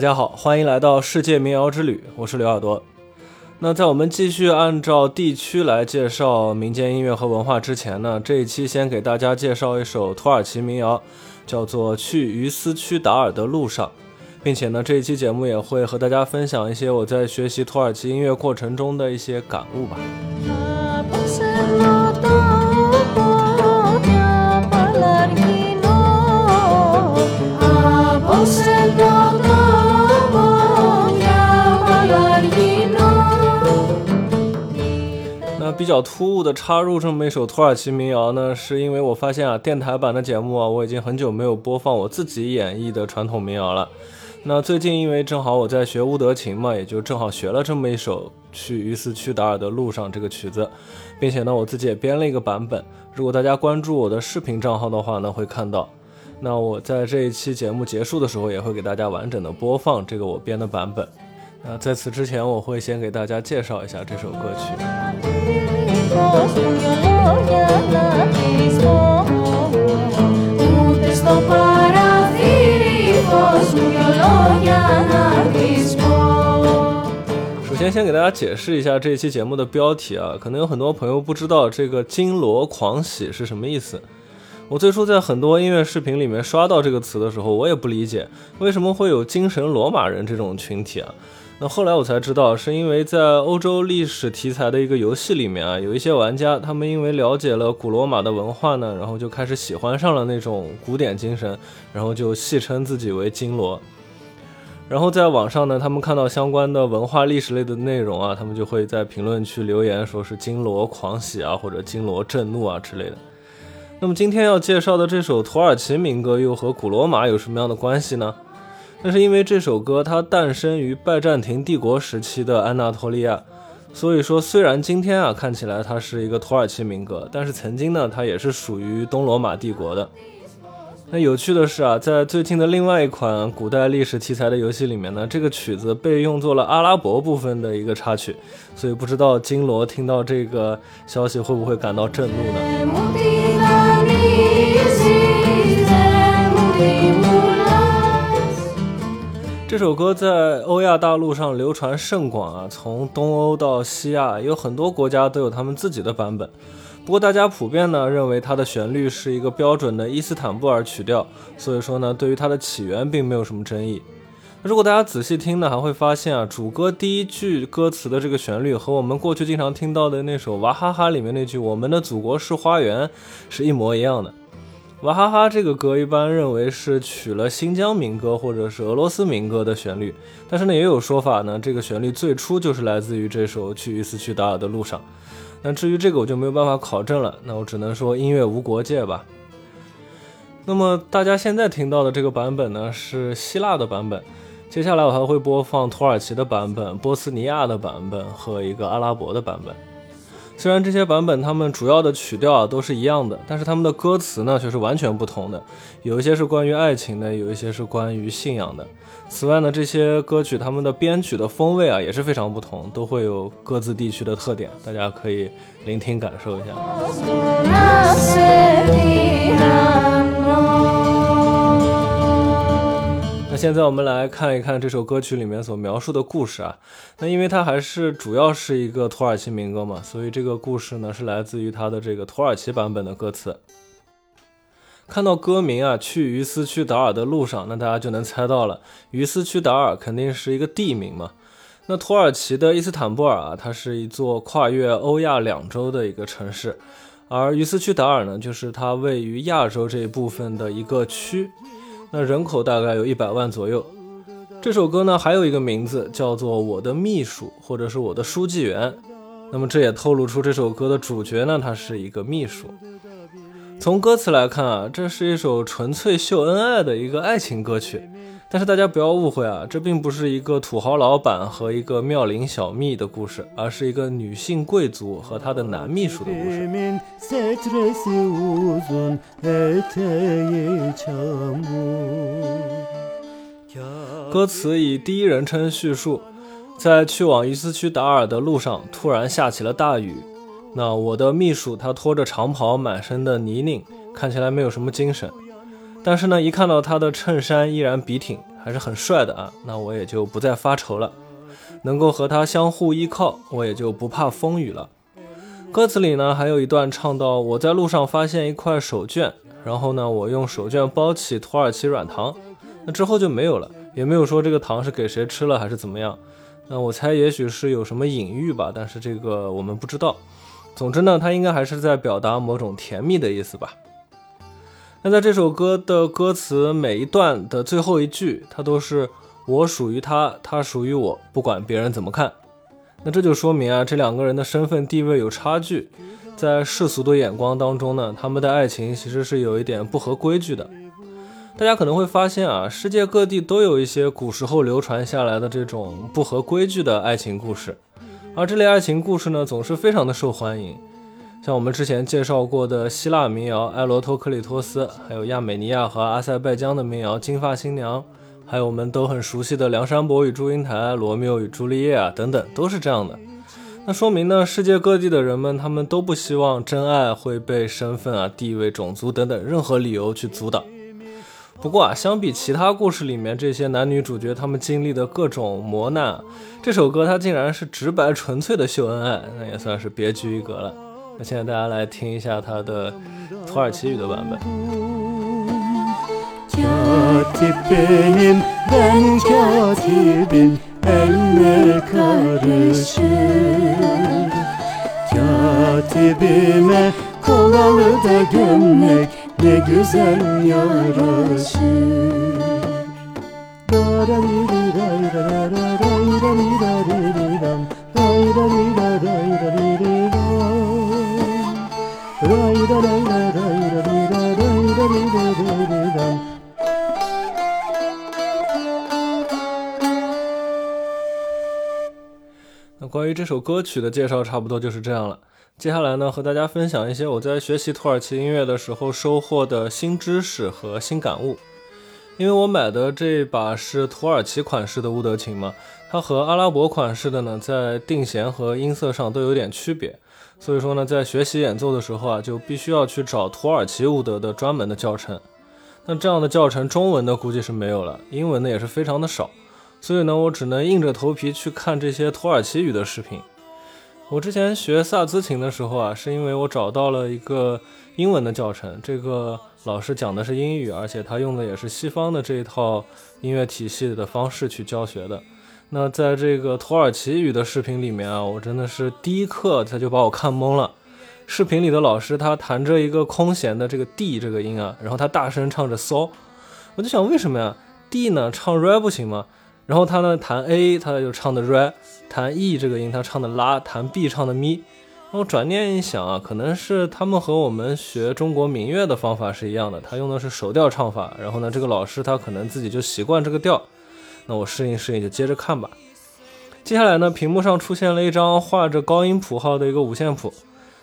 大家好，欢迎来到世界民谣之旅，我是刘耳朵。那在我们继续按照地区来介绍民间音乐和文化之前呢，这一期先给大家介绍一首土耳其民谣，叫做《去于斯屈达尔的路上》，并且呢，这一期节目也会和大家分享一些我在学习土耳其音乐过程中的一些感悟吧。比较突兀的插入这么一首土耳其民谣呢，是因为我发现啊，电台版的节目啊，我已经很久没有播放我自己演绎的传统民谣了。那最近因为正好我在学乌德琴嘛，也就正好学了这么一首去于斯屈达尔的路上这个曲子，并且呢，我自己也编了一个版本。如果大家关注我的视频账号的话呢，会看到。那我在这一期节目结束的时候，也会给大家完整的播放这个我编的版本。那在此之前，我会先给大家介绍一下这首歌曲。首先，先给大家解释一下这一期节目的标题啊，可能有很多朋友不知道这个“金罗狂喜”是什么意思。我最初在很多音乐视频里面刷到这个词的时候，我也不理解为什么会有精神罗马人这种群体啊。那后来我才知道，是因为在欧洲历史题材的一个游戏里面啊，有一些玩家，他们因为了解了古罗马的文化呢，然后就开始喜欢上了那种古典精神，然后就戏称自己为金罗。然后在网上呢，他们看到相关的文化历史类的内容啊，他们就会在评论区留言，说是金罗狂喜啊，或者金罗震怒啊之类的。那么今天要介绍的这首土耳其民歌又和古罗马有什么样的关系呢？那是因为这首歌它诞生于拜占庭帝国时期的安纳托利亚，所以说虽然今天啊看起来它是一个土耳其民歌，但是曾经呢它也是属于东罗马帝国的。那有趣的是啊，在最近的另外一款古代历史题材的游戏里面呢，这个曲子被用作了阿拉伯部分的一个插曲，所以不知道金罗听到这个消息会不会感到震怒呢？这首歌在欧亚大陆上流传甚广啊，从东欧到西亚，有很多国家都有他们自己的版本。不过大家普遍呢认为它的旋律是一个标准的伊斯坦布尔曲调，所以说呢，对于它的起源并没有什么争议。如果大家仔细听呢，还会发现啊，主歌第一句歌词的这个旋律和我们过去经常听到的那首娃哈哈里面那句“我们的祖国是花园”是一模一样的。娃哈哈这个歌一般认为是取了新疆民歌或者是俄罗斯民歌的旋律，但是呢也有说法呢，这个旋律最初就是来自于这首去伊斯去达尔的路上。那至于这个我就没有办法考证了，那我只能说音乐无国界吧。那么大家现在听到的这个版本呢是希腊的版本，接下来我还会播放土耳其的版本、波斯尼亚的版本和一个阿拉伯的版本。虽然这些版本它们主要的曲调啊都是一样的，但是他们的歌词呢却是完全不同的。有一些是关于爱情的，有一些是关于信仰的。此外呢，这些歌曲他们的编曲的风味啊也是非常不同，都会有各自地区的特点，大家可以聆听感受一下。现在我们来看一看这首歌曲里面所描述的故事啊。那因为它还是主要是一个土耳其民歌嘛，所以这个故事呢是来自于它的这个土耳其版本的歌词。看到歌名啊，去于斯区达尔的路上，那大家就能猜到了，于斯区达尔肯定是一个地名嘛。那土耳其的伊斯坦布尔啊，它是一座跨越欧亚两洲的一个城市，而于斯屈达尔呢，就是它位于亚洲这一部分的一个区。那人口大概有一百万左右。这首歌呢，还有一个名字叫做《我的秘书》或者是我的书记员。那么这也透露出这首歌的主角呢，他是一个秘书。从歌词来看啊，这是一首纯粹秀恩爱的一个爱情歌曲。但是大家不要误会啊，这并不是一个土豪老板和一个妙龄小蜜的故事，而是一个女性贵族和她的男秘书的故事。歌词以第一人称叙述，在去往伊斯区达尔的路上，突然下起了大雨。那我的秘书他拖着长袍，满身的泥泞，看起来没有什么精神。但是呢，一看到他的衬衫依然笔挺，还是很帅的啊，那我也就不再发愁了。能够和他相互依靠，我也就不怕风雨了。歌词里呢，还有一段唱到：“我在路上发现一块手绢，然后呢，我用手绢包起土耳其软糖。”那之后就没有了，也没有说这个糖是给谁吃了还是怎么样。那我猜也许是有什么隐喻吧，但是这个我们不知道。总之呢，他应该还是在表达某种甜蜜的意思吧。那在这首歌的歌词每一段的最后一句，它都是。我属于他，他属于我，不管别人怎么看。那这就说明啊，这两个人的身份地位有差距，在世俗的眼光当中呢，他们的爱情其实是有一点不合规矩的。大家可能会发现啊，世界各地都有一些古时候流传下来的这种不合规矩的爱情故事，而这类爱情故事呢，总是非常的受欢迎。像我们之前介绍过的希腊民谣《埃罗托克里托斯》，还有亚美尼亚和阿塞拜疆的民谣《金发新娘》。还有我们都很熟悉的《梁山伯与祝英台》《罗密欧与朱丽叶》啊，等等，都是这样的。那说明呢，世界各地的人们，他们都不希望真爱会被身份啊、地位、种族等等任何理由去阻挡。不过啊，相比其他故事里面这些男女主角他们经历的各种磨难，这首歌它竟然是直白纯粹的秀恩爱，那也算是别具一格了。那现在大家来听一下它的土耳其语的版本。Ray 关于这首歌曲的介绍差不多就是这样了。接下来呢，和大家分享一些我在学习土耳其音乐的时候收获的新知识和新感悟。因为我买的这把是土耳其款式的乌德琴嘛，它和阿拉伯款式的呢，在定弦和音色上都有点区别。所以说呢，在学习演奏的时候啊，就必须要去找土耳其乌德的专门的教程。那这样的教程，中文的估计是没有了，英文的也是非常的少。所以呢，我只能硬着头皮去看这些土耳其语的视频。我之前学萨兹琴的时候啊，是因为我找到了一个英文的教程，这个老师讲的是英语，而且他用的也是西方的这一套音乐体系的方式去教学的。那在这个土耳其语的视频里面啊，我真的是第一课他就把我看懵了。视频里的老师他弹着一个空弦的这个 D 这个音啊，然后他大声唱着 So，我就想为什么呀？D 呢唱 Re 不行吗？然后他呢弹 A，他就唱的 Re；弹 E 这个音他唱的拉；弹 B 唱的咪。然后转念一想啊，可能是他们和我们学中国民乐的方法是一样的，他用的是手调唱法。然后呢，这个老师他可能自己就习惯这个调。那我适应适应，就接着看吧。接下来呢，屏幕上出现了一张画着高音谱号的一个五线谱，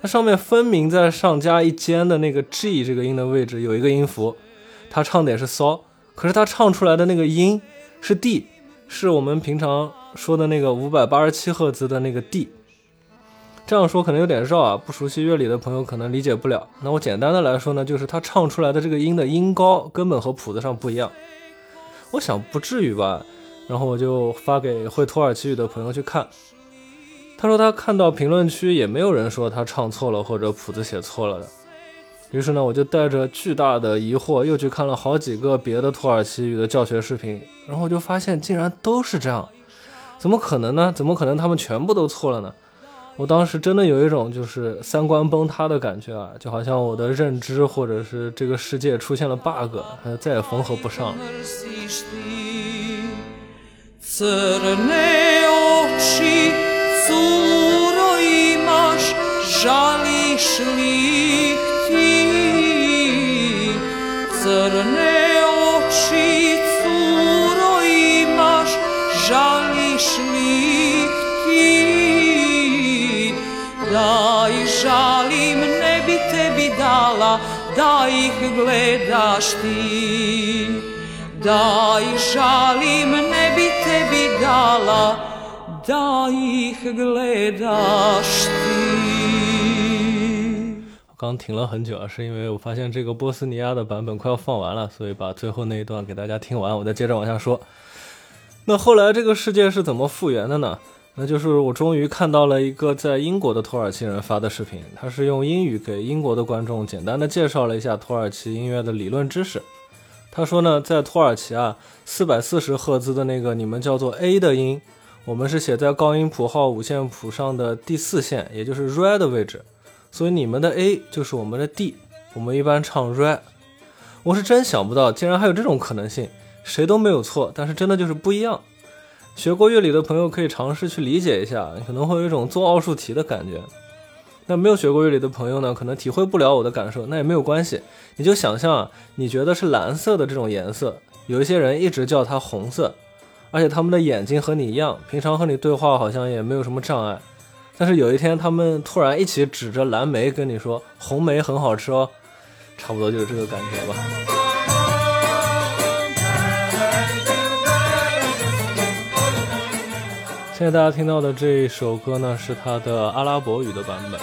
它上面分明在上加一尖的那个 G 这个音的位置有一个音符，他唱的也是骚可是他唱出来的那个音是 D。是我们平常说的那个五百八十七赫兹的那个 D，这样说可能有点绕啊，不熟悉乐理的朋友可能理解不了。那我简单的来说呢，就是他唱出来的这个音的音高根本和谱子上不一样。我想不至于吧，然后我就发给会土耳其语的朋友去看，他说他看到评论区也没有人说他唱错了或者谱子写错了的。于是呢，我就带着巨大的疑惑又去看了好几个别的土耳其语的教学视频，然后我就发现竟然都是这样，怎么可能呢？怎么可能他们全部都错了呢？我当时真的有一种就是三观崩塌的感觉啊，就好像我的认知或者是这个世界出现了 bug，再也缝合不上了。Crne oči, curo imaš, žališ li ti? Da ih žalim, ne bi tebi dala, da ih gledaš ti. Da ih žalim, ne tebi dala, da ih gledaš ti. 刚停了很久啊，是因为我发现这个波斯尼亚的版本快要放完了，所以把最后那一段给大家听完，我再接着往下说。那后来这个世界是怎么复原的呢？那就是我终于看到了一个在英国的土耳其人发的视频，他是用英语给英国的观众简单的介绍了一下土耳其音乐的理论知识。他说呢，在土耳其啊，四百四十赫兹的那个你们叫做 A 的音，我们是写在高音谱号五线谱上的第四线，也就是 Re 的位置，所以你们的 A 就是我们的 D，我们一般唱 Re。我是真想不到，竟然还有这种可能性，谁都没有错，但是真的就是不一样。学过乐理的朋友可以尝试去理解一下，可能会有一种做奥数题的感觉。那没有学过乐理的朋友呢，可能体会不了我的感受，那也没有关系。你就想象啊，你觉得是蓝色的这种颜色，有一些人一直叫它红色，而且他们的眼睛和你一样，平常和你对话好像也没有什么障碍。但是有一天，他们突然一起指着蓝莓跟你说：“红莓很好吃哦。”差不多就是这个感觉吧。现在大家听到的这一首歌呢，是他的阿拉伯语的版本。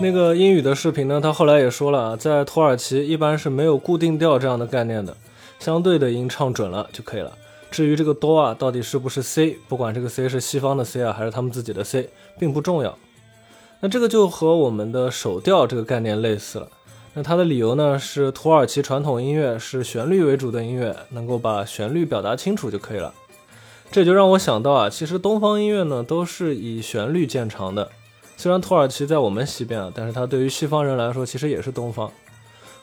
那个英语的视频呢，他后来也说了啊，在土耳其一般是没有固定调这样的概念的，相对的音唱准了就可以了。至于这个哆啊到底是不是 C，不管这个 C 是西方的 C 啊，还是他们自己的 C，并不重要。那这个就和我们的手调这个概念类似了。那它的理由呢是土耳其传统音乐是旋律为主的音乐，能够把旋律表达清楚就可以了。这就让我想到啊，其实东方音乐呢都是以旋律见长的。虽然土耳其在我们西边啊，但是它对于西方人来说其实也是东方。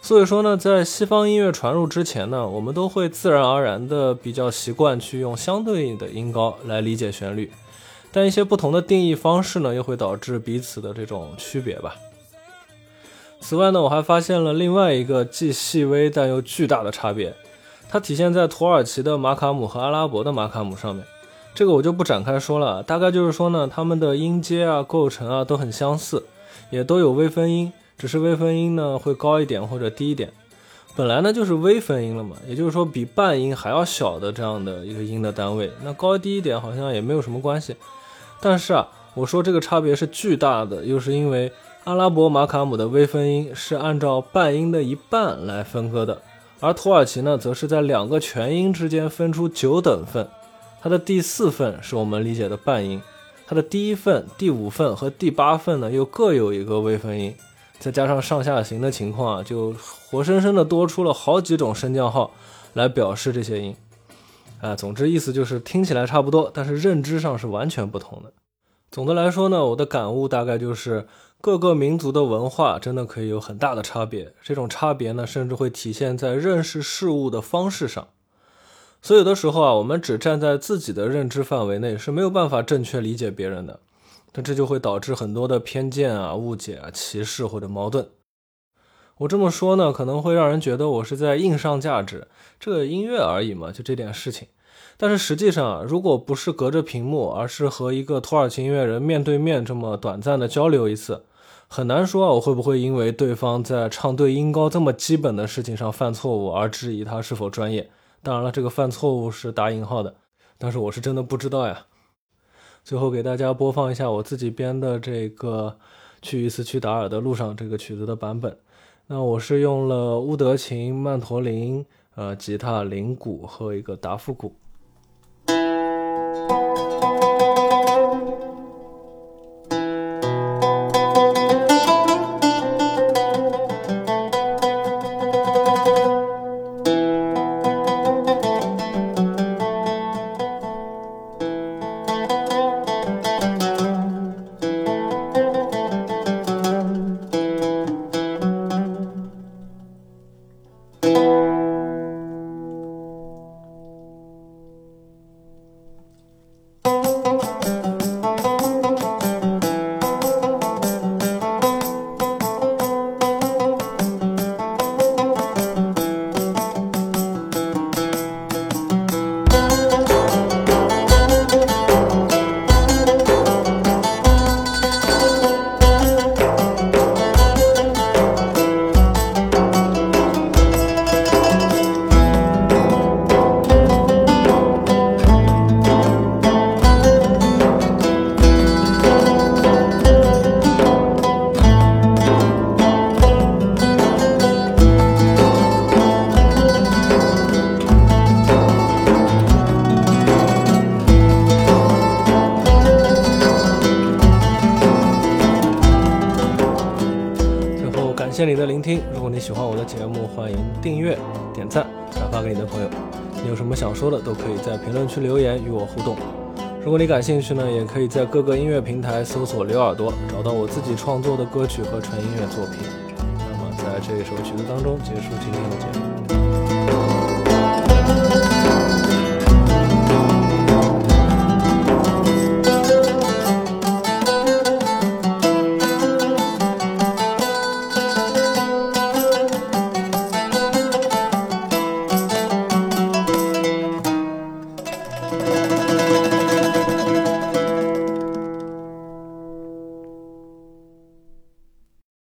所以说呢，在西方音乐传入之前呢，我们都会自然而然的比较习惯去用相对应的音高来理解旋律。但一些不同的定义方式呢，又会导致彼此的这种区别吧。此外呢，我还发现了另外一个既细微但又巨大的差别，它体现在土耳其的马卡姆和阿拉伯的马卡姆上面。这个我就不展开说了，大概就是说呢，它们的音阶啊、构成啊都很相似，也都有微分音，只是微分音呢会高一点或者低一点。本来呢就是微分音了嘛，也就是说比半音还要小的这样的一个音的单位，那高低一点好像也没有什么关系。但是啊，我说这个差别是巨大的，又是因为阿拉伯马卡姆的微分音是按照半音的一半来分割的，而土耳其呢，则是在两个全音之间分出九等份，它的第四份是我们理解的半音，它的第一份、第五份和第八份呢，又各有一个微分音，再加上上下行的情况啊，就活生生的多出了好几种升降号来表示这些音。啊，总之意思就是听起来差不多，但是认知上是完全不同的。总的来说呢，我的感悟大概就是各个民族的文化真的可以有很大的差别，这种差别呢，甚至会体现在认识事物的方式上。所以有的时候啊，我们只站在自己的认知范围内是没有办法正确理解别人的，那这就会导致很多的偏见啊、误解啊、歧视或者矛盾。我这么说呢，可能会让人觉得我是在硬上价值，这个音乐而已嘛，就这点事情。但是实际上啊，如果不是隔着屏幕，而是和一个土耳其音乐人面对面这么短暂的交流一次，很难说啊，我会不会因为对方在唱对音高这么基本的事情上犯错误而质疑他是否专业。当然了，这个犯错误是打引号的，但是我是真的不知道呀。最后给大家播放一下我自己编的这个去一次去达尔的路上这个曲子的版本。那我是用了乌德琴、曼陀林、呃吉他、铃鼓和一个达夫鼓。你的聆听。如果你喜欢我的节目，欢迎订阅、点赞、转发给你的朋友。你有什么想说的，都可以在评论区留言与我互动。如果你感兴趣呢，也可以在各个音乐平台搜索“刘耳朵”，找到我自己创作的歌曲和纯音乐作品。那么，在这一首曲子当中结束今天的节目。